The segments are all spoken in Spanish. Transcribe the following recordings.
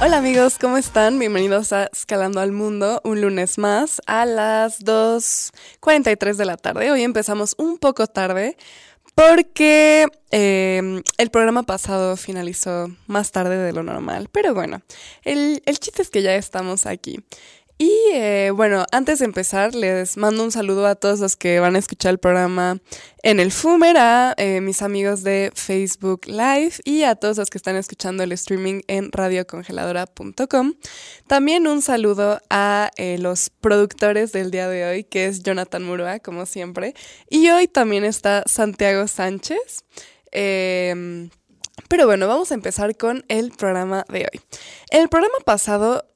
Hola amigos, ¿cómo están? Bienvenidos a Escalando al Mundo, un lunes más a las 2.43 de la tarde. Hoy empezamos un poco tarde porque em, el programa pasado finalizó más tarde de lo normal. Pero bueno, el, el chiste es que ya estamos aquí. Y eh, bueno, antes de empezar, les mando un saludo a todos los que van a escuchar el programa en el Fumer, a eh, mis amigos de Facebook Live y a todos los que están escuchando el streaming en radiocongeladora.com. También un saludo a eh, los productores del día de hoy, que es Jonathan Murua, como siempre. Y hoy también está Santiago Sánchez. Em, pero bueno, vamos a empezar con el programa de hoy. El programa pasado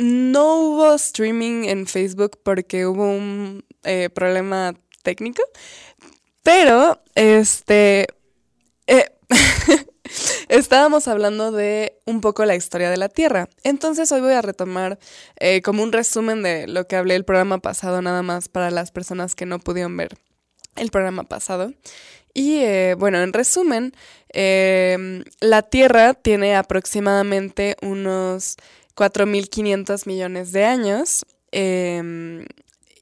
no hubo streaming en Facebook porque hubo un eh, problema técnico, pero este... Eh, estábamos hablando de un poco la historia de la Tierra. Entonces hoy voy a retomar eh, como un resumen de lo que hablé el programa pasado, nada más para las personas que no pudieron ver el programa pasado. Y bueno, en resumen, la Tierra tiene aproximadamente unos 4.500 millones de años. Em,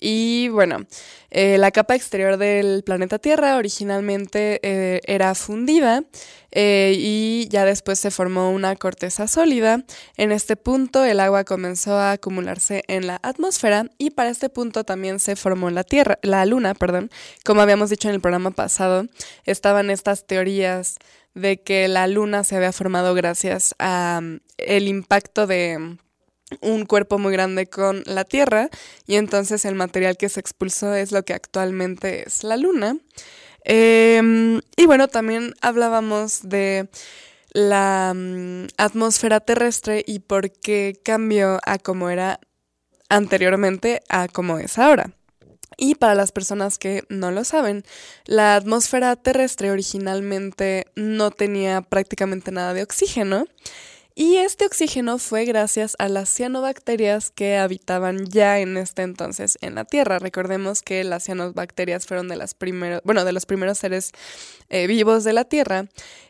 y bueno, eh, la capa exterior del planeta Tierra originalmente eh, era fundida eh, y ya después se formó una corteza sólida. En este punto el agua comenzó a acumularse en la atmósfera y para este punto también se formó la Tierra, la Luna, perdón. Como habíamos dicho en el programa pasado, estaban estas teorías de que la Luna se había formado gracias a mm, el impacto de mm, un cuerpo muy grande con la Tierra y entonces el material que se expulsó es lo que actualmente es la Luna. Em, y bueno, también hablábamos de la mm, atmósfera terrestre y por qué cambió a como era anteriormente a como es ahora. Y para las personas que no lo saben, la atmósfera terrestre originalmente no tenía prácticamente nada de oxígeno. Y este oxígeno fue gracias a las cianobacterias que habitaban ya en este entonces en la Tierra. Recordemos que las cianobacterias fueron de las bueno, de los primeros seres eh, vivos de la Tierra.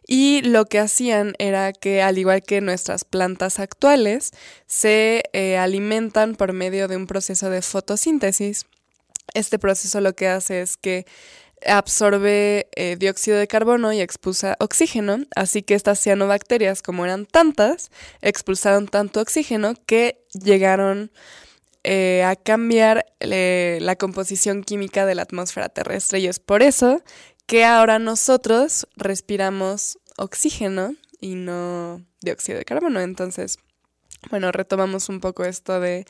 Y lo que hacían era que, al igual que nuestras plantas actuales, se eh, alimentan por medio de un proceso de fotosíntesis este proceso lo que hace es que absorbe eh, dióxido de carbono y expulsa oxígeno, así que estas cianobacterias, como eran tantas, expulsaron tanto oxígeno que llegaron eh, a cambiar eh, la composición química de la atmósfera terrestre y es por eso que ahora nosotros respiramos oxígeno y no dióxido de carbono. Entonces, bueno, retomamos un poco esto de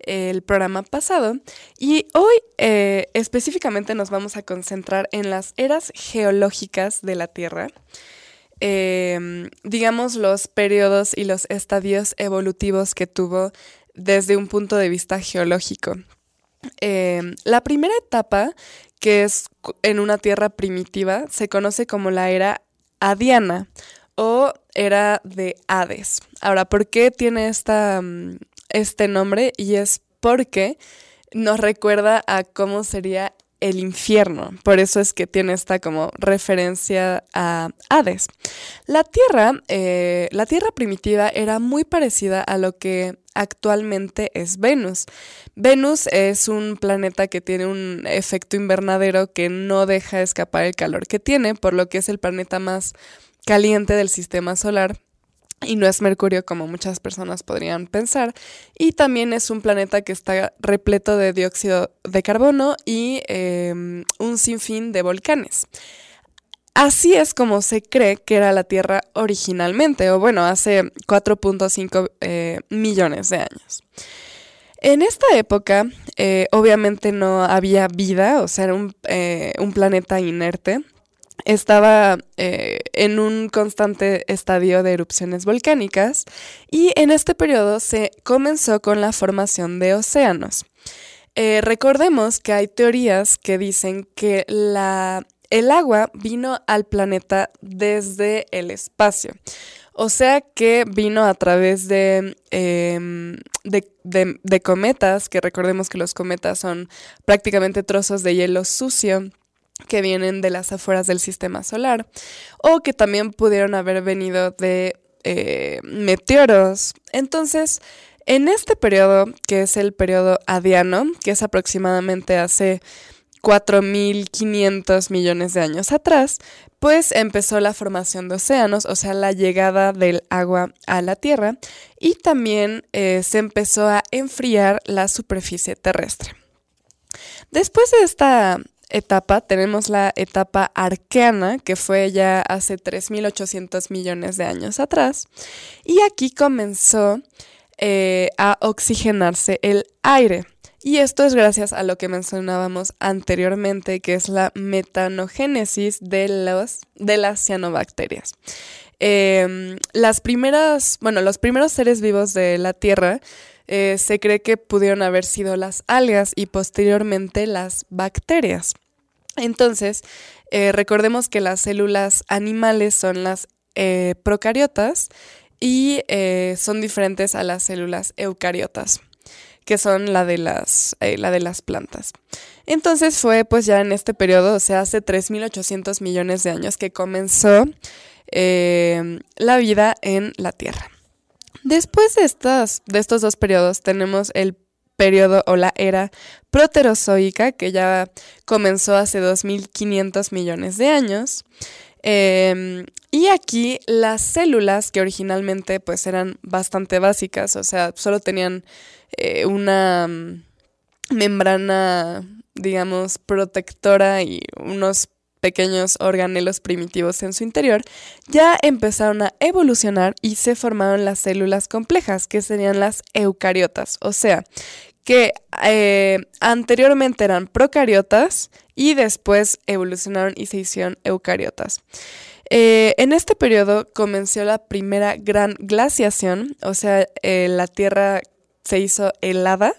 el programa pasado y hoy eh, específicamente nos vamos a concentrar en las eras geológicas de la Tierra, em, digamos los periodos y los estadios evolutivos que tuvo desde un punto de vista geológico. Em, la primera etapa, que es en una Tierra primitiva, se conoce como la era adiana o era de Hades. Ahora, ¿por qué tiene esta, mm, este nombre y es porque nos recuerda a cómo sería el infierno. Por eso es que tiene esta como referencia a Hades. La Tierra, eh, la Tierra primitiva era muy parecida a lo que actualmente es Venus. Venus es un planeta que tiene un efecto invernadero que no deja escapar el calor que tiene, por lo que es el planeta más caliente del sistema solar y no es Mercurio como muchas personas podrían pensar. Y también es un planeta que está repleto de dióxido de carbono y em, un sinfín de volcanes. Así es como se cree que era la Tierra originalmente, o bueno, hace 4.5 eh, millones de años. En esta época, eh, obviamente no había vida, o sea, era un, eh, un planeta inerte, estaba eh, en un constante estadio de erupciones volcánicas y en este periodo se comenzó con la formación de océanos. Eh, recordemos que hay teorías que dicen que la, el agua vino al planeta desde el espacio. O sea que vino a través de, em, de, de, cometas, que recordemos que los cometas son prácticamente trozos de hielo sucio que vienen de las afueras del sistema solar, o que también pudieron haber venido de eh, meteoros. Entonces, en este periodo, que es el periodo adiano, que es aproximadamente hace 4.500 millones de años atrás, pues empezó la formación de océanos, o sea, la llegada del agua a la Tierra, y también eh, se empezó a enfriar la superficie terrestre. Después de esta etapa tenemos la etapa arqueana, que fue ya hace 3.800 millones de años atrás, y aquí comenzó eh, a oxigenarse el aire. Y esto es gracias a lo que mencionábamos anteriormente, que es la metanogénesis de, los, de las cianobacterias. Em, las primeras, bueno, los primeros seres vivos de la Tierra eh, se cree que pudieron haber sido las algas y posteriormente las bacterias. Entonces, eh, recordemos que las células animales son las eh, procariotas y son diferentes a las células eucariotas que son la de las, la de las plantas. Entonces fue pues ya en este periodo, o sea, hace 3.800 millones de años que comenzó la vida en la Tierra. Después de, estas, de estos dos periodos tenemos el periodo o la era proterozoica, que ya comenzó hace 2.500 millones de años. Em, y aquí las células, que originalmente pues eran bastante básicas, o sea, solo tenían eh, una mm, membrana, digamos, protectora y unos pequeños organelos primitivos en su interior, ya empezaron a evolucionar y se formaron las células complejas, que serían las eucariotas, o sea, que eh, anteriormente eran procariotas y después evolucionaron y se hicieron eucariotas. Eh, en este periodo comenzó la primera gran glaciación, o sea, eh, la Tierra se hizo helada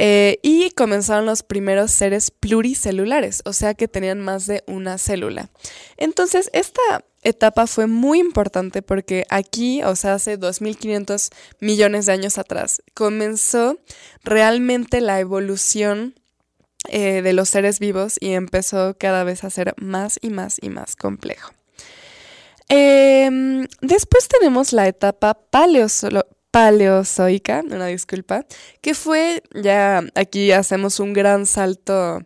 eh, y comenzaron los primeros seres pluricelulares, o sea que tenían más de una célula. Entonces, esta etapa fue muy importante porque aquí, o sea, hace 2.500 millones de años atrás, comenzó realmente la evolución eh, de los seres vivos y empezó cada vez a ser más y más y más complejo. Em, después tenemos la etapa paleozoica paleozoica, una disculpa, que fue, ya aquí hacemos un gran salto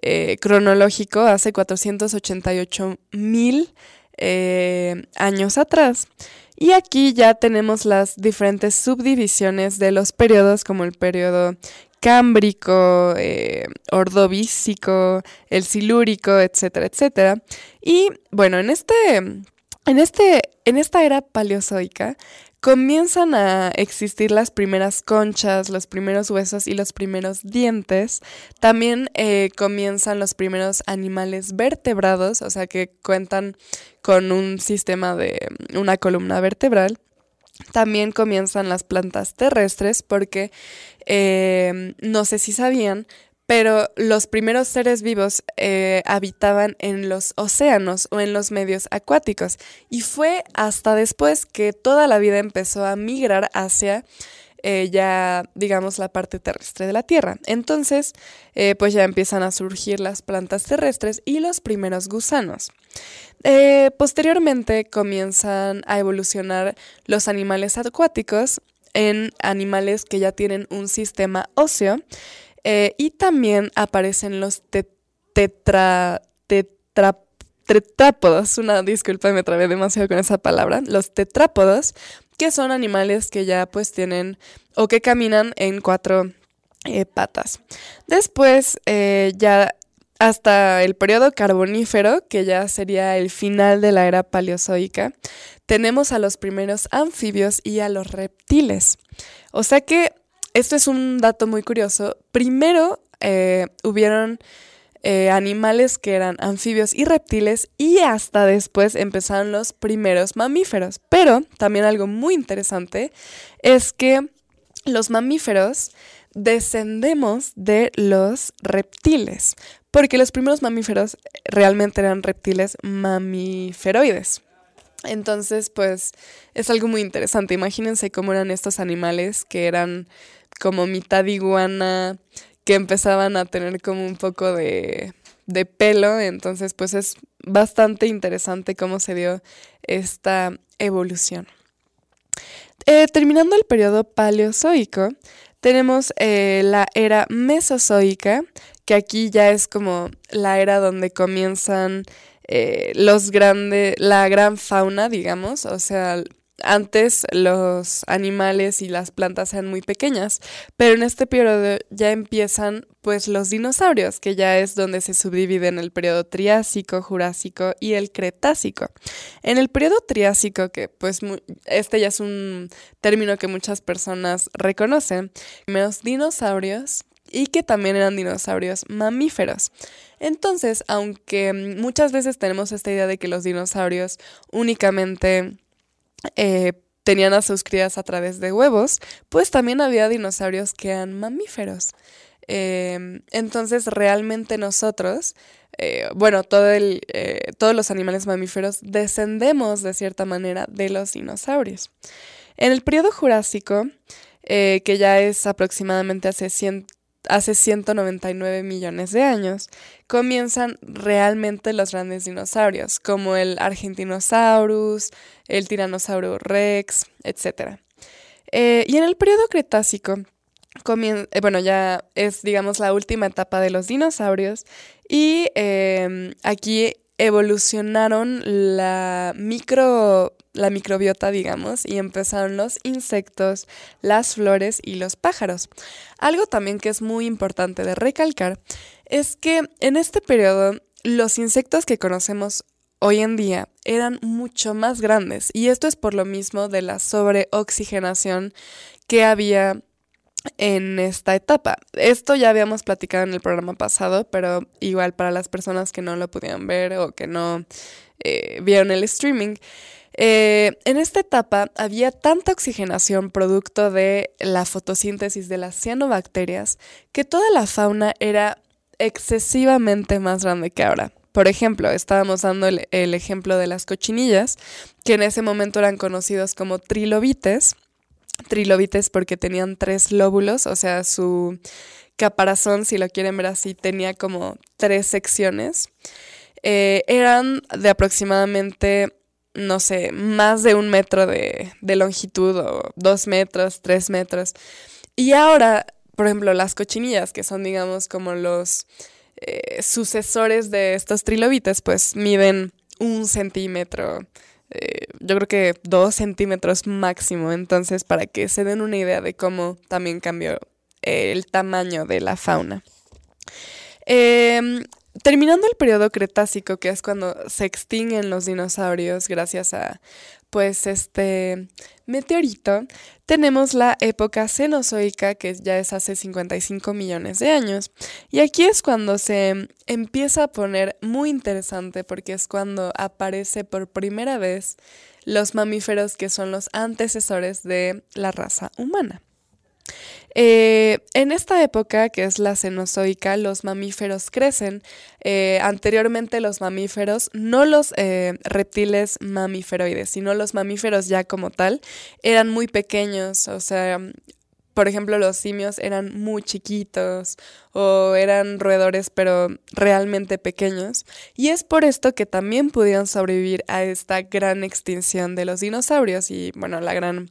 eh, cronológico hace 488 mil eh, años atrás. Y aquí ya tenemos las diferentes subdivisiones de los periodos, como el periodo cámbrico, eh, ordovícico, el silúrico, etcétera, etcétera. Y bueno, en este, en este, en esta era paleozoica comienzan a existir las primeras conchas, los primeros huesos y los primeros dientes. También eh, comienzan los primeros animales vertebrados, o sea que cuentan con un sistema de una columna vertebral. También comienzan las plantas terrestres porque eh, no sé si sabían, pero los primeros seres vivos eh, habitaban en los océanos o en los medios acuáticos y fue hasta después que toda la vida empezó a migrar hacia eh, ya digamos la parte terrestre de la Tierra. Entonces eh, pues ya empiezan a surgir las plantas terrestres y los primeros gusanos. posteriormente comienzan a evolucionar los animales acuáticos en animales que ya tienen un sistema óseo eh, y también aparecen los tetra, tetrápodos. Una disculpa, me trabé demasiado con esa palabra. Los tetrápodos, que son animales que ya pues tienen o que caminan en cuatro eh, patas. Después, eh, ya hasta el periodo carbonífero, que ya sería el final de la era paleozoica, tenemos a los primeros anfibios y a los reptiles. O sea que esto es un dato muy curioso. Primero eh, hubieron eh, animales que eran anfibios y reptiles y hasta después empezaron los primeros mamíferos. Pero también algo muy interesante es que los mamíferos descendemos de los reptiles, porque los primeros mamíferos realmente eran reptiles mamíferoides. Entonces, pues es algo muy interesante. Imagínense cómo eran estos animales que eran como mitad iguana, que empezaban a tener como un poco de, de pelo. Entonces, pues es bastante interesante cómo se dio esta evolución. Eh, terminando el periodo paleozoico, tenemos eh, la era mesozoica, que aquí ya es como la era donde comienzan eh, los grandes, la gran fauna, digamos, o sea, antes los animales y las plantas eran muy pequeñas, pero en este periodo ya empiezan pues los dinosaurios, que ya es donde se subdividen el periodo Triásico, Jurásico y el Cretácico. En el periodo Triásico, que pues este ya es un término que muchas personas reconocen, primeros dinosaurios y que también eran dinosaurios mamíferos. Entonces, aunque muchas veces tenemos esta idea de que los dinosaurios únicamente eh, tenían a sus crías a través de huevos, pues también había dinosaurios que eran mamíferos. Em, entonces, realmente nosotros, eh, bueno, todo el, eh, todos los animales mamíferos descendemos de cierta manera de los dinosaurios. En el periodo Jurásico, que ya es aproximadamente hace 100, hace 199 millones de años, comienzan realmente los grandes dinosaurios, como el Argentinosaurus, el Tiranosaurio Rex, etc. Eh, y en el periodo Cretácico, eh, bueno, ya es, digamos, la última etapa de los dinosaurios, y em, aquí evolucionaron la micro la microbiota, digamos, y empezaron los insectos, las flores y los pájaros. Algo también que es muy importante de recalcar es que en este periodo los insectos que conocemos hoy en día eran mucho más grandes y esto es por lo mismo de la sobreoxigenación que había en esta etapa. Esto ya habíamos platicado en el programa pasado, pero igual para las personas que no lo pudieron ver o que no eh, vieron el streaming, eh, en esta etapa había tanta oxigenación producto de la fotosíntesis de las cianobacterias que toda la fauna era excesivamente más grande que ahora. Por ejemplo, estábamos dando el, ejemplo de las cochinillas, que en ese momento eran conocidos como trilobites. Trilobites porque tenían tres lóbulos, o sea, su caparazón, si lo quieren ver así, tenía como tres secciones. Eh, eran de aproximadamente no sé, más de un metro de, longitud o dos metros, tres metros. Y ahora, por ejemplo, las cochinillas, que son, digamos, como los eh, sucesores de estos trilobites, pues miden un centímetro, eh, yo creo que dos centímetros máximo. Entonces, para que se den una idea de cómo también cambió el tamaño de la fauna. Eh, terminando el periodo Cretácico, que es cuando se extinguen los dinosaurios gracias a pues este meteorito, tenemos la época Cenozoica, que ya es hace 55 millones de años. Y aquí es cuando se empieza a poner muy interesante porque es cuando aparece por primera vez los mamíferos que son los antecesores de la raza humana. Eh, en esta época, que es la Cenozoica, los mamíferos crecen. Eh, anteriormente los mamíferos, no los eh, reptiles mamíferoides, sino los mamíferos ya como tal, eran muy pequeños, o sea, por ejemplo, los simios eran muy chiquitos o eran roedores pero realmente pequeños. Y es por esto que también pudieron sobrevivir a esta gran extinción de los dinosaurios y, bueno, la gran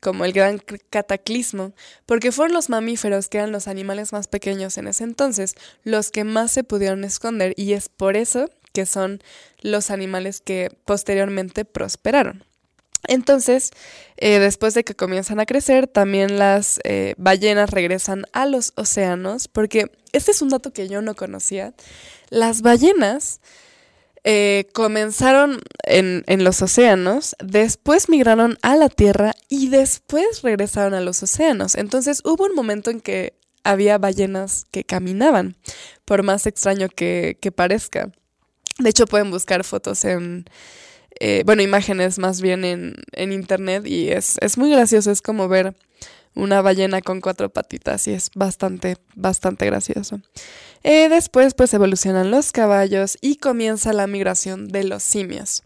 como el gran cataclismo, porque fueron los mamíferos, que eran los animales más pequeños en ese entonces, los que más se pudieron esconder y es por eso que son los animales que posteriormente prosperaron. Entonces, eh, después de que comienzan a crecer, también las eh, ballenas regresan a los océanos, porque este es un dato que yo no conocía. Las ballenas eh, comenzaron en, los océanos, después migraron a la Tierra y después regresaron a los océanos. Entonces hubo un momento en que había ballenas que caminaban, por más extraño que, parezca. De hecho, pueden buscar fotos en, eh, bueno, imágenes más bien en, en internet y es, es muy gracioso, es como ver una ballena con cuatro patitas y es bastante, bastante gracioso. Eh, después pues evolucionan los caballos y comienza la migración de los simios.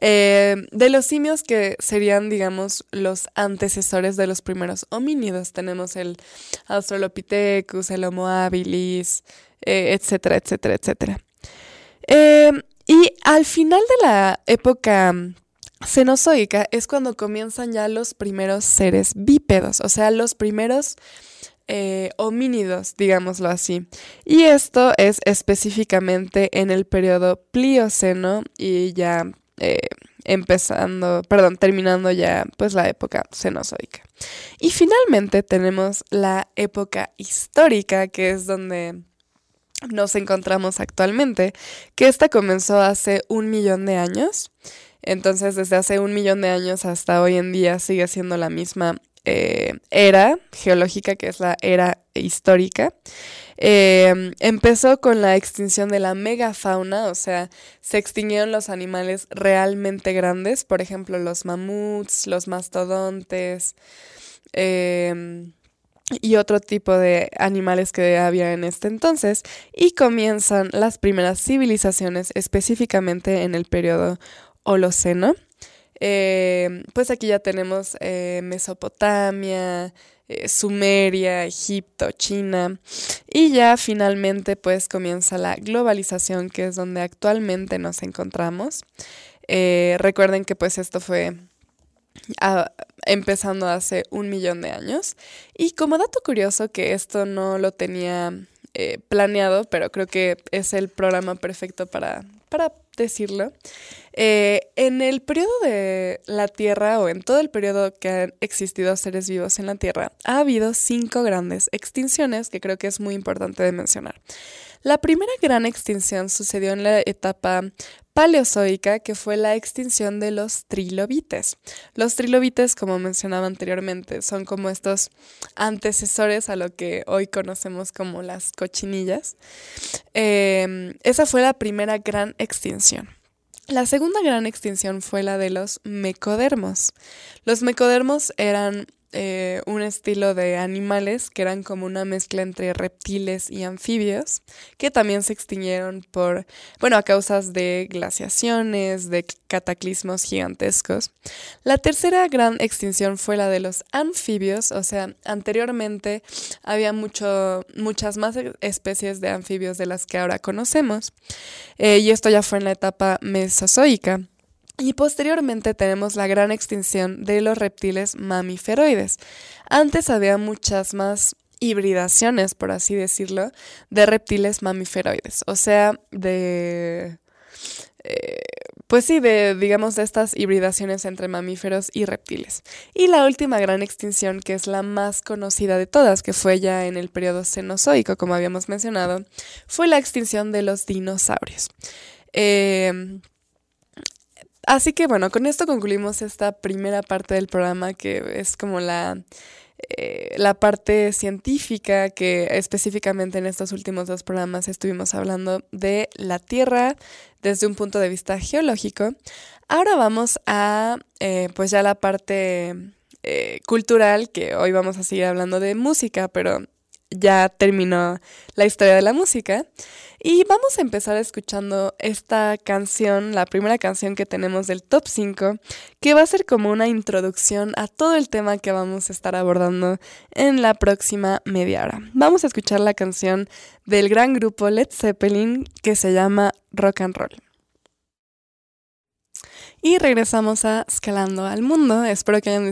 Eh, de los simios que serían, digamos, los antecesores de los primeros homínidos, tenemos el Australopithecus, el Homo habilis, eh, etcétera, etcétera, etcétera. Eh, y al final de la época cenozoica es cuando comienzan ya los primeros seres bípedos, o sea, los primeros eh, homínidos, digámoslo así. Y esto es específicamente en el periodo Plioceno y ya eh, empezando, perdón, terminando ya pues la época cenozoica. Y finalmente tenemos la época histórica, que es donde nos encontramos actualmente, que esta comenzó hace un millón de años. Entonces, desde hace un millón de años hasta hoy en día sigue siendo la misma eh, era geológica, que es la era histórica. Eh, empezó con la extinción de la megafauna, o sea, se extinguieron los animales realmente grandes, por ejemplo, los mamuts, los mastodontes eh, y otro tipo de animales que había en este entonces, y comienzan las primeras civilizaciones, específicamente en el periodo Holoceno. Eh, pues aquí ya tenemos eh, Mesopotamia, eh, Sumeria, Egipto, China y ya finalmente pues comienza la globalización que es donde actualmente nos encontramos. recuerden que pues esto fue empezando hace un millón de años y como dato curioso que esto no lo tenía planeado, pero creo que es el programa perfecto para, para decirlo, eh, en el periodo de la Tierra o en todo el periodo que han existido seres vivos en la Tierra, ha habido cinco grandes extinciones que creo que es muy importante de mencionar. La primera gran extinción sucedió en la etapa paleozoica, que fue la extinción de los trilobites. Los trilobites, como mencionaba anteriormente, son como estos antecesores a lo que hoy conocemos como las cochinillas. Em, esa fue la primera gran extinción. La segunda gran extinción fue la de los mecodermos. Los mecodermos eran eh, un estilo de animales que eran como una mezcla entre reptiles y anfibios, que también se extinguieron por, bueno, a causas de glaciaciones, de cataclismos gigantescos. La tercera gran extinción fue la de los anfibios, o sea, anteriormente había mucho, muchas más especies de anfibios de las que ahora conocemos, eh, y esto ya fue en la etapa mesozoica. Y posteriormente tenemos la gran extinción de los reptiles mamiferoides. Antes había muchas más hibridaciones, por así decirlo, de reptiles mamiferoides, o sea, de... Eh, pues sí, de, digamos, de estas hibridaciones entre mamíferos y reptiles. Y la última gran extinción, que es la más conocida de todas, que fue ya en el periodo cenozoico, como habíamos mencionado, fue la extinción de los dinosaurios. Eh, Así que bueno, con esto concluimos esta primera parte del programa que es como la, eh, la parte científica que específicamente en estos últimos dos programas estuvimos hablando de la Tierra desde un punto de vista geológico. Ahora vamos a eh, pues ya la parte eh, cultural, que hoy vamos a seguir hablando de música, pero ya terminó la historia de la música. Y vamos a empezar escuchando esta canción, la primera canción que tenemos del top 5, que va a ser como una introducción a todo el tema que vamos a estar abordando en la próxima media hora. Vamos a escuchar la canción del gran grupo Led Zeppelin que se llama Rock and Roll. Y regresamos a Escalando al Mundo. Espero que hayan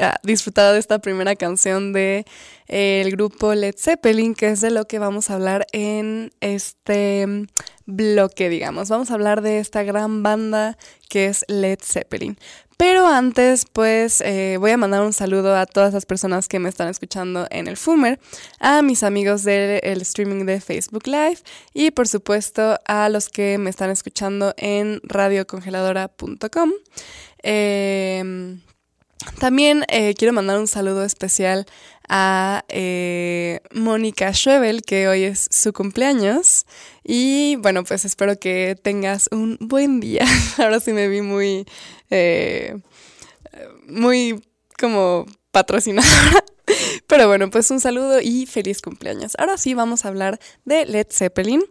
ah, disfrutado de esta primera canción de eh, el grupo Led Zeppelin, que es de lo que vamos a hablar en este bloque, digamos. Vamos a hablar de esta gran banda que es Led Zeppelin. Pero antes, pues eh, voy a mandar un saludo a todas las personas que me están escuchando en el Fumer, a mis amigos del streaming de Facebook Live y por supuesto a los que me están escuchando en radiocongeladora.com. Em, también eh, quiero mandar un saludo especial a eh, Mónica Schwebel, que hoy es su cumpleaños. Y bueno, pues espero que tengas un buen día. Ahora sí me vi muy, eh, muy como patrocinadora. Pero bueno, pues un saludo y feliz cumpleaños. Ahora sí vamos a hablar de Led Zeppelin.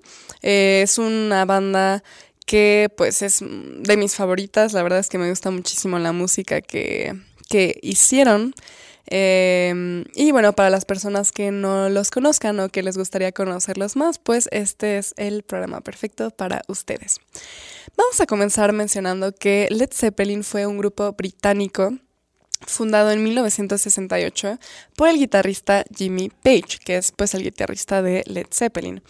Eh, es una banda que pues es de mis favoritas. La verdad es que me gusta muchísimo la música que, que hicieron. Em, y bueno, para las personas que no los conozcan o que les gustaría conocerlos más, pues este es el programa perfecto para ustedes. Vamos a comenzar mencionando que Led Zeppelin fue un grupo británico fundado en 1968 por el guitarrista Jimmy Page, que es pues el guitarrista de Led Zeppelin.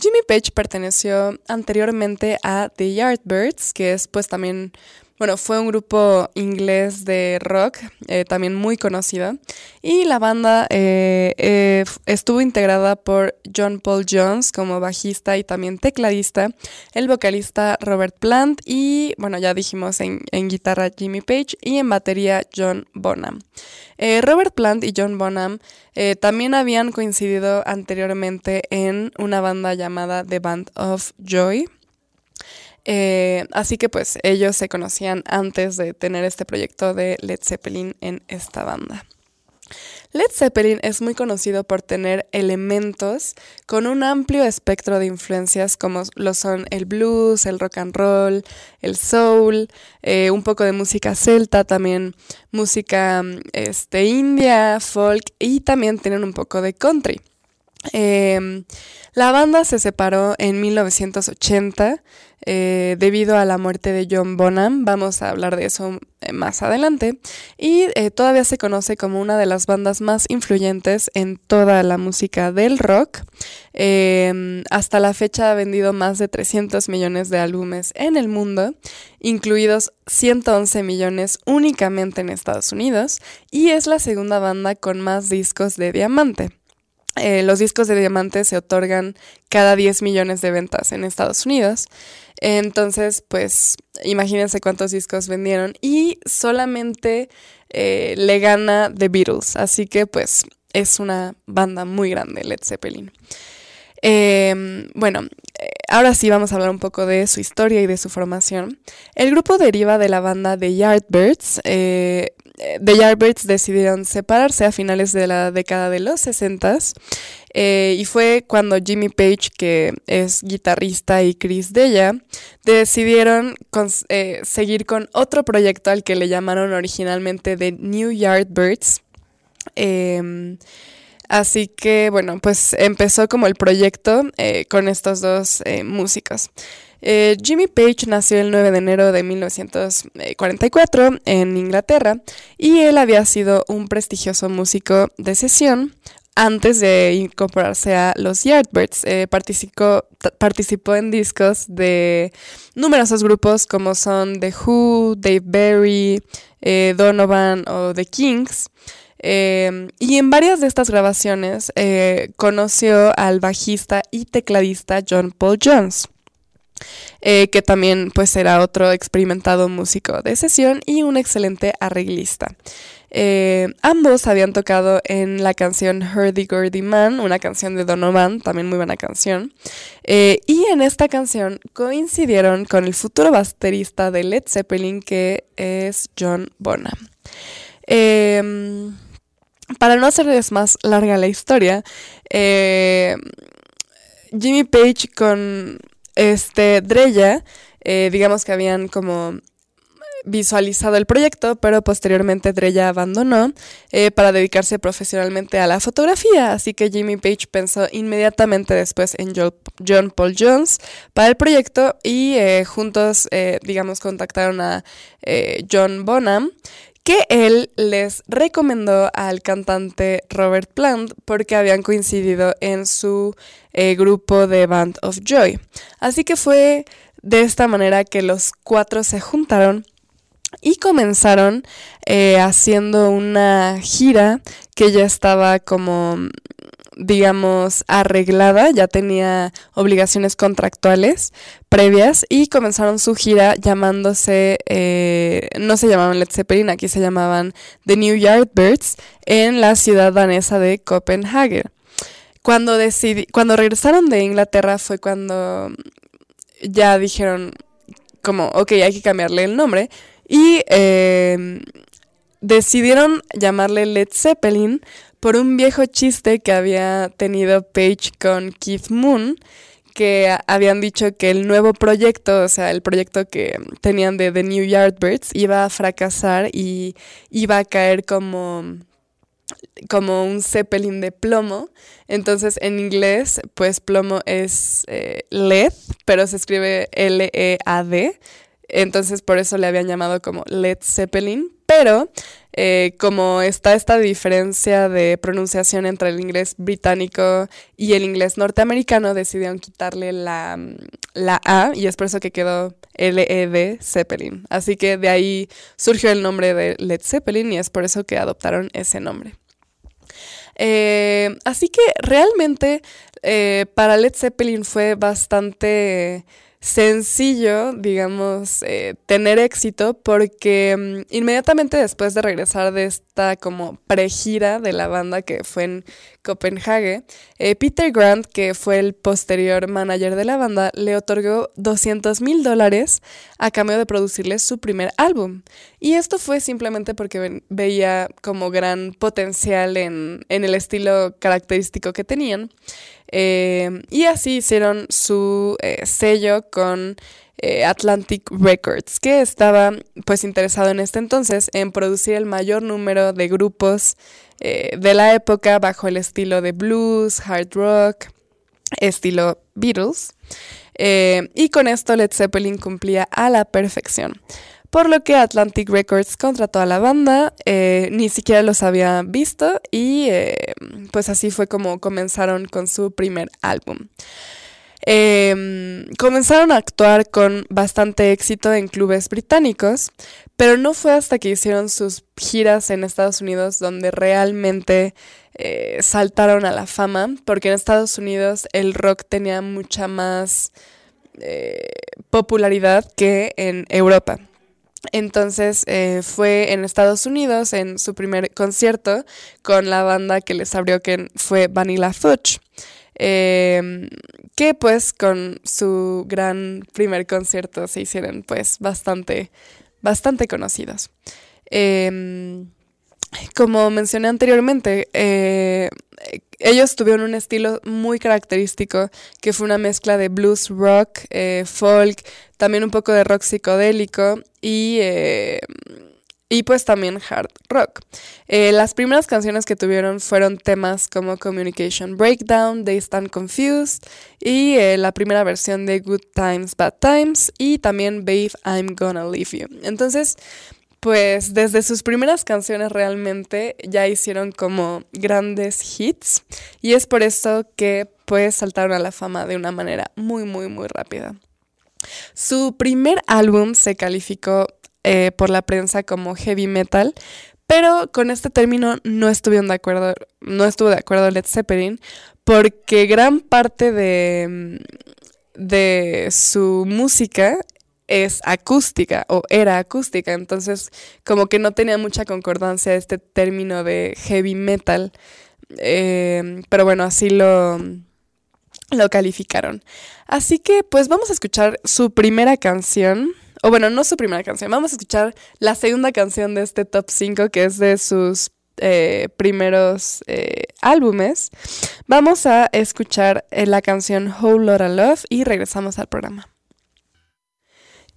Jimmy Page perteneció anteriormente a The Yardbirds, que es pues también bueno, fue un grupo inglés de rock, eh, también muy conocido, y la banda eh, eh, estuvo integrada por John Paul Jones como bajista y también tecladista, el vocalista Robert Plant y, bueno, ya dijimos en, en guitarra Jimmy Page y en batería John Bonham. Robert Plant y John Bonham también habían coincidido anteriormente en una banda llamada The Band of Joy. Eh, así que pues ellos se conocían antes de tener este proyecto de Led Zeppelin en esta banda. Led Zeppelin es muy conocido por tener elementos con un amplio espectro de influencias como lo son el blues, el rock and roll, el soul, eh, un poco de música celta, también música este, india, folk y también tienen un poco de country. Em, la banda se separó en 1980 eh, debido a la muerte de John Bonham. Vamos a hablar de eso eh, más adelante. Y eh, todavía se conoce como una de las bandas más influyentes en toda la música del rock. Em, hasta la fecha ha vendido más de 300 millones de álbumes en el mundo, incluidos 111 millones únicamente en Estados Unidos. Y es la segunda banda con más discos de diamante. Eh, los discos de diamante se otorgan cada 10 millones de ventas en Estados Unidos. Entonces, pues imagínense cuántos discos vendieron y solamente eh, le gana The Beatles. Así que pues es una banda muy grande, Led Zeppelin. Em, bueno, eh, ahora sí vamos a hablar un poco de su historia y de su formación. El grupo deriva de la banda The Yardbirds, The Yardbirds decidieron separarse a finales de la década de los 60 eh, y fue cuando Jimmy Page, que es guitarrista, y Chris Della decidieron eh, seguir con otro proyecto al que le llamaron originalmente The New Yardbirds. Em, así que bueno, pues empezó como el proyecto eh, con estos dos músicos. Eh, Jimmy Page nació el 9 de enero de 1944 en Inglaterra y él había sido un prestigioso músico de sesión antes de incorporarse a los Yardbirds. Eh, participó, participó en discos de numerosos grupos como son The Who, Dave Berry, eh, Donovan o The Kings. y en varias de estas grabaciones conoció al bajista y tecladista John Paul Jones. Eh, que también pues era otro experimentado músico de sesión y un excelente arreglista. Eh, ambos habían tocado en la canción Hurdy Gurdy Man, una canción de Donovan, también muy buena canción. Eh, y en esta canción coincidieron con el futuro baterista de Led Zeppelin, que es John Bonham. Em, para no hacerles más larga la historia, Jimmy Page con este, Dreya, eh, digamos que habían como visualizado el proyecto, pero posteriormente Dreya abandonó eh, para dedicarse profesionalmente a la fotografía, así que Jimmy Page pensó inmediatamente después en John Paul Jones para el proyecto y eh, juntos, digamos, contactaron a John Bonham, que él les recomendó al cantante Robert Plant porque habían coincidido en su eh, grupo de Band of Joy. Así que fue de esta manera que los cuatro se juntaron y comenzaron eh, haciendo una gira que ya estaba como digamos, arreglada, ya tenía obligaciones contractuales previas y comenzaron su gira llamándose, eh, no se llamaban Led Zeppelin, aquí se llamaban The New Yardbirds en la ciudad danesa de Copenhague. Cuando, decidí, cuando regresaron de Inglaterra fue cuando ya dijeron como, ok, hay que cambiarle el nombre y eh, decidieron llamarle Led Zeppelin por un viejo chiste que había tenido Page con Keith Moon, que habían dicho que el nuevo proyecto, o sea, el proyecto que tenían de The New Yardbirds, iba a fracasar y iba a caer como como un zeppelin de plomo. Entonces en inglés, pues plomo es eh, lead, pero se escribe L-E-A-D. Entonces por eso le habían llamado como Led Zeppelin. Pero eh, como está esta diferencia de pronunciación entre el inglés británico y el inglés norteamericano, decidieron quitarle la, la A y es por eso que quedó L-E-D Zeppelin. Así que de ahí surgió el nombre de Led Zeppelin y es por eso que adoptaron ese nombre. Eh, así que realmente eh, para Led Zeppelin fue bastante sencillo, digamos, eh, tener éxito porque mm, inmediatamente después de regresar de esta como pregira de la banda que fue en Copenhague, eh, Peter Grant, que fue el posterior manager de la banda, le otorgó 200 mil dólares a cambio de producirle su primer álbum. Y esto fue simplemente porque veía como gran potencial en, en el estilo característico que tenían. Eh, y así hicieron su eh, sello con eh, Atlantic Records, que estaba pues interesado en este entonces en producir el mayor número de grupos de la época bajo el estilo de blues, hard rock, estilo Beatles. y con esto Led Zeppelin cumplía a la perfección por lo que Atlantic Records contrató a la banda, eh, ni siquiera los había visto y eh, pues así fue como comenzaron con su primer álbum. Em, comenzaron a actuar con bastante éxito en clubes británicos, pero no fue hasta que hicieron sus giras en Estados Unidos donde realmente eh, saltaron a la fama, porque en Estados Unidos el rock tenía mucha más popularidad que en Europa. Entonces eh, fue en Estados Unidos en su primer concierto con la banda que les abrió que fue Vanilla Fudge. Em, que pues con su gran primer concierto se hicieron pues bastante, bastante conocidos. Em, como mencioné anteriormente, eh, ellos tuvieron un estilo muy característico que fue una mezcla de blues rock, eh, folk, también un poco de rock psicodélico y, eh, y pues también hard rock. las primeras canciones que tuvieron fueron temas como Communication Breakdown, They Stand Confused y la primera versión de Good Times, Bad Times y también Babe, I'm Gonna Leave You. Entonces, pues desde sus primeras canciones realmente ya hicieron como grandes hits y es por eso que pues saltaron a la fama de una manera muy muy muy rápida. Su primer álbum se calificó eh, por la prensa como heavy metal, pero con este término no estuvieron de acuerdo, no estuvo de acuerdo Led Zeppelin, porque gran parte de, de su música es acústica o era acústica, entonces como que no tenía mucha concordancia este término de heavy metal, em, pero bueno, así lo, lo calificaron. Así que pues vamos a escuchar su primera canción, o bueno, no su primera canción, vamos a escuchar la segunda canción de este top 5 que es de sus eh, primeros eh, álbumes. Vamos a escuchar eh, la canción Whole Lotta Love y regresamos al programa.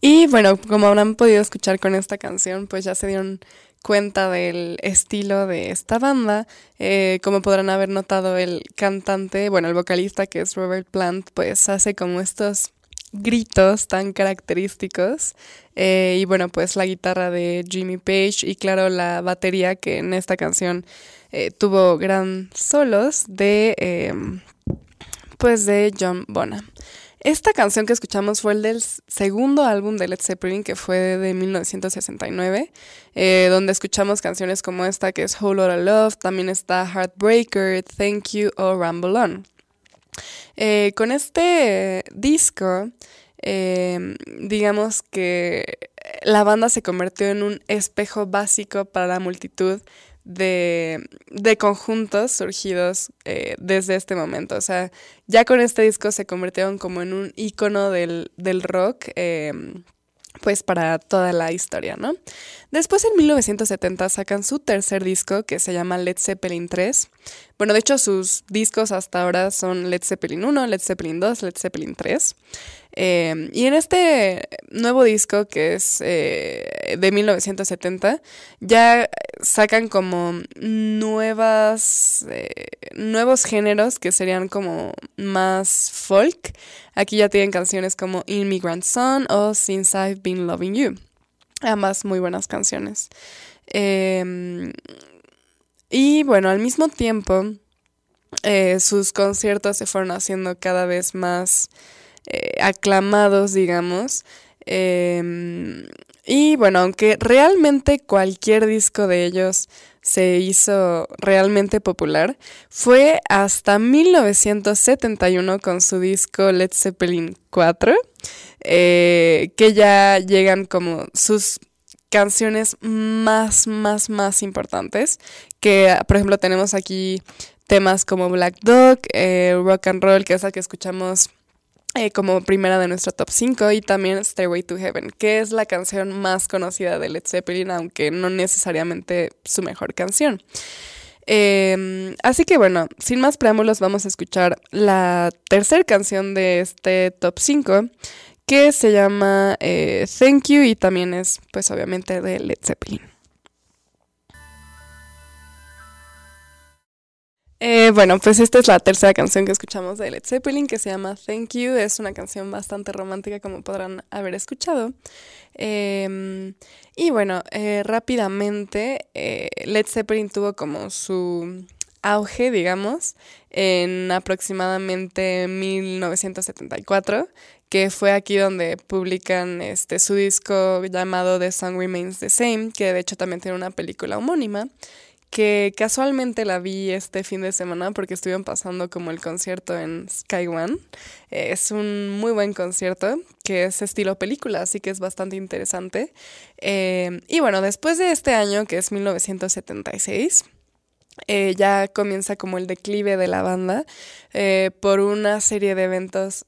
Y bueno, como habrán podido escuchar con esta canción, pues ya se dieron cuenta del estilo de esta banda. Eh, como podrán haber notado, el cantante, bueno, el vocalista que es Robert Plant, pues hace como estos gritos tan característicos. Eh, y bueno, pues la guitarra de Jimmy Page y claro, la batería que en esta canción eh, tuvo gran solos de, pues de John Bonham. Esta canción que escuchamos fue el del segundo álbum de Led Zeppelin, que fue de 1969, eh, donde escuchamos canciones como esta, que es Whole Lotta Love, también está Heartbreaker, Thank You o Ramble On. Eh, con este disco, eh, digamos que la banda se convirtió en un espejo básico para la multitud de, de conjuntos surgidos eh, desde este momento. O sea, ya con este disco se convirtieron como en un icono del, rock. Em, pues para toda la historia, ¿no? Después en 1970 sacan su tercer disco que se llama Led Zeppelin 3. Bueno, de hecho sus discos hasta ahora son Led Zeppelin 1, Led Zeppelin 2, Led Zeppelin 3. Eh, y en este nuevo disco que es eh, de 1970 ya sacan como nuevas eh, nuevos géneros que serían como más folk. Aquí ya tienen canciones como Immigrant Son o Since I've Been Loving You. Ambas muy buenas canciones. Em, y bueno, al mismo tiempo, sus conciertos se fueron haciendo cada vez más eh, aclamados, digamos. Em, y bueno, aunque realmente cualquier disco de ellos se hizo realmente popular, fue hasta 1971 con su disco Led Zeppelin 4, eh, que ya llegan como sus canciones más, más, más importantes, que por ejemplo tenemos aquí temas como Black Dog, eh, Rock and Roll, que es la que escuchamos eh, como primera de nuestro top 5 y también Stairway to Heaven, que es la canción más conocida de Led Zeppelin, aunque no necesariamente su mejor canción. Em, así que bueno, sin más preámbulos vamos a escuchar la tercera canción de este top 5 que se llama eh, Thank You y también es pues obviamente de Led Zeppelin. Eh, bueno, pues esta es la tercera canción que escuchamos de Led Zeppelin, que se llama Thank You. Es una canción bastante romántica, como podrán haber escuchado. Em, y bueno, eh, rápidamente, eh, Led Zeppelin tuvo como su auge, digamos, en aproximadamente 1974, que fue aquí donde publican este, su disco llamado The Song Remains the Same, que de hecho también tiene una película homónima que casualmente la vi este fin de semana porque estuvieron pasando como el concierto en Sky One. Eh, es un muy buen concierto que es estilo película, así que es bastante interesante. Eh, y bueno, después de este año, que es 1976, eh, ya comienza como el declive de la banda por una serie de eventos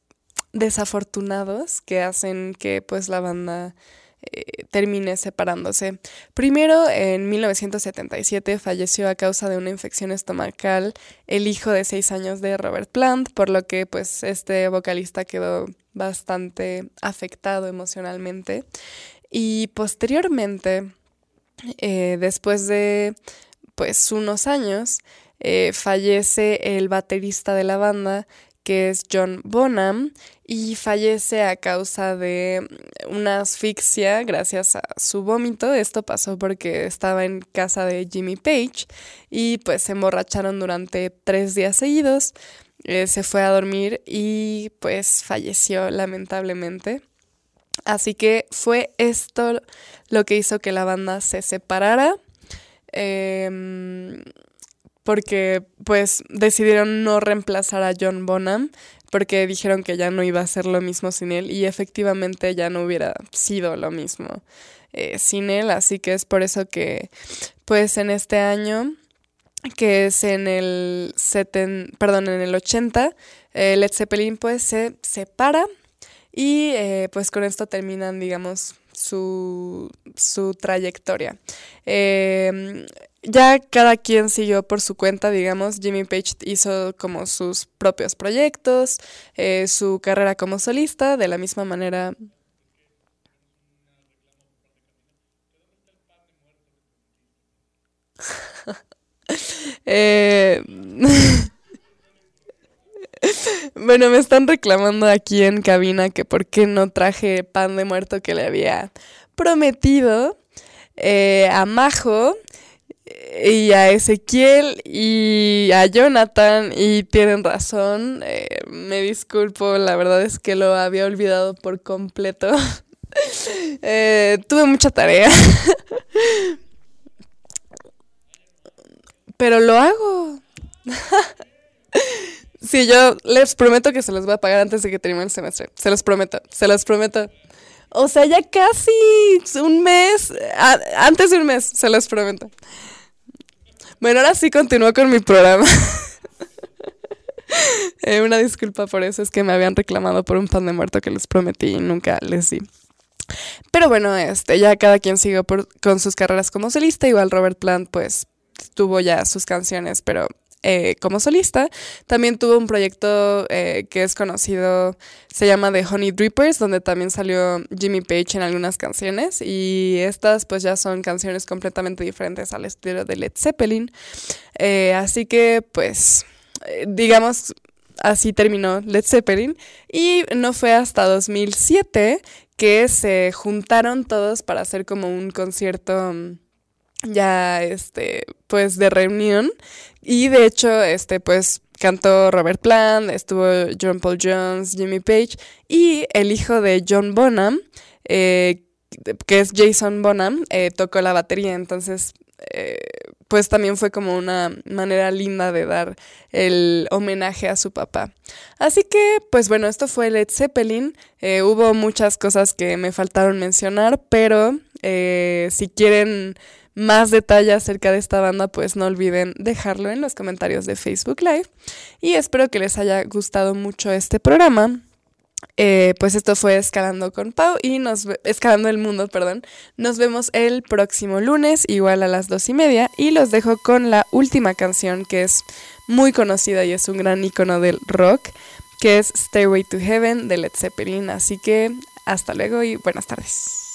desafortunados que hacen que pues la banda eh, termine separándose. Primero, en 1977 falleció a causa de una infección estomacal el hijo de seis años de Robert Plant, por lo que pues este vocalista quedó bastante afectado emocionalmente. Y posteriormente, eh, después de pues unos años, eh, fallece el baterista de la banda que es John Bonham, y fallece a causa de una asfixia gracias a su vómito. Esto pasó porque estaba en casa de Jimmy Page y pues se emborracharon durante tres días seguidos. Eh, se fue a dormir y pues falleció lamentablemente. Así que fue esto lo que hizo que la banda se separara. Em, porque pues decidieron no reemplazar a John Bonham porque dijeron que ya no iba a ser lo mismo sin él y efectivamente ya no hubiera sido lo mismo eh, sin él, así que es por eso que pues en este año que es en el seten, perdón, en el 80, eh, Led Zeppelin pues se separa y eh, pues con esto terminan, digamos, su, su trayectoria. Eh, ya cada quien siguió por su cuenta, digamos. Jimmy Page hizo como sus propios proyectos, eh, su carrera como solista, de la misma manera. eh... bueno, me están reclamando aquí en cabina que por qué no traje pan de muerto que le había prometido eh, a Majo y a Ezequiel y a Jonathan y tienen razón, eh, me disculpo, la verdad es que lo había olvidado por completo. Eh, tuve mucha tarea. Pero lo hago. sí, yo les prometo que se los voy a pagar antes de que termine el semestre. Se los prometo, se los prometo. O sea, ya casi un mes, antes de un mes, se los prometo. Bueno, ahora sí continúo con mi programa. Eh, una disculpa por eso, es que me habían reclamado por un pan de muerto que les prometí y nunca les di. Pero bueno, este, ya cada quien siguió con sus carreras como solista. Igual Robert Plant, pues, tuvo ya sus canciones, pero eh, como solista. También tuvo un proyecto eh, que es conocido, se llama The Honey Drippers, donde también salió Jimmy Page en algunas canciones. Y estas pues ya son canciones completamente diferentes al estilo de Led Zeppelin. Eh, así que pues digamos así terminó Led Zeppelin. Y no fue hasta 2007 que se juntaron todos para hacer como un concierto mm, ya este pues de reunión y de hecho este pues cantó Robert Plant, estuvo John Paul Jones, Jimmy Page y el hijo de John Bonham eh, que es Jason Bonham eh, tocó la batería entonces eh, pues también fue como una manera linda de dar el homenaje a su papá. Así que, pues bueno, esto fue Led Zeppelin. hubo muchas cosas que me faltaron mencionar, pero si quieren más detalle acerca de esta banda, pues no olviden dejarlo en los comentarios de Facebook Live. Y espero que les haya gustado mucho este programa. Eh, pues esto fue Escalando con Pau y nos Escalando el Mundo, perdón. Nos vemos el próximo lunes, igual a las dos y media. Y los dejo con la última canción que es muy conocida y es un gran icono del rock, que es Stairway to Heaven de Led Zeppelin. Así que hasta luego y buenas tardes.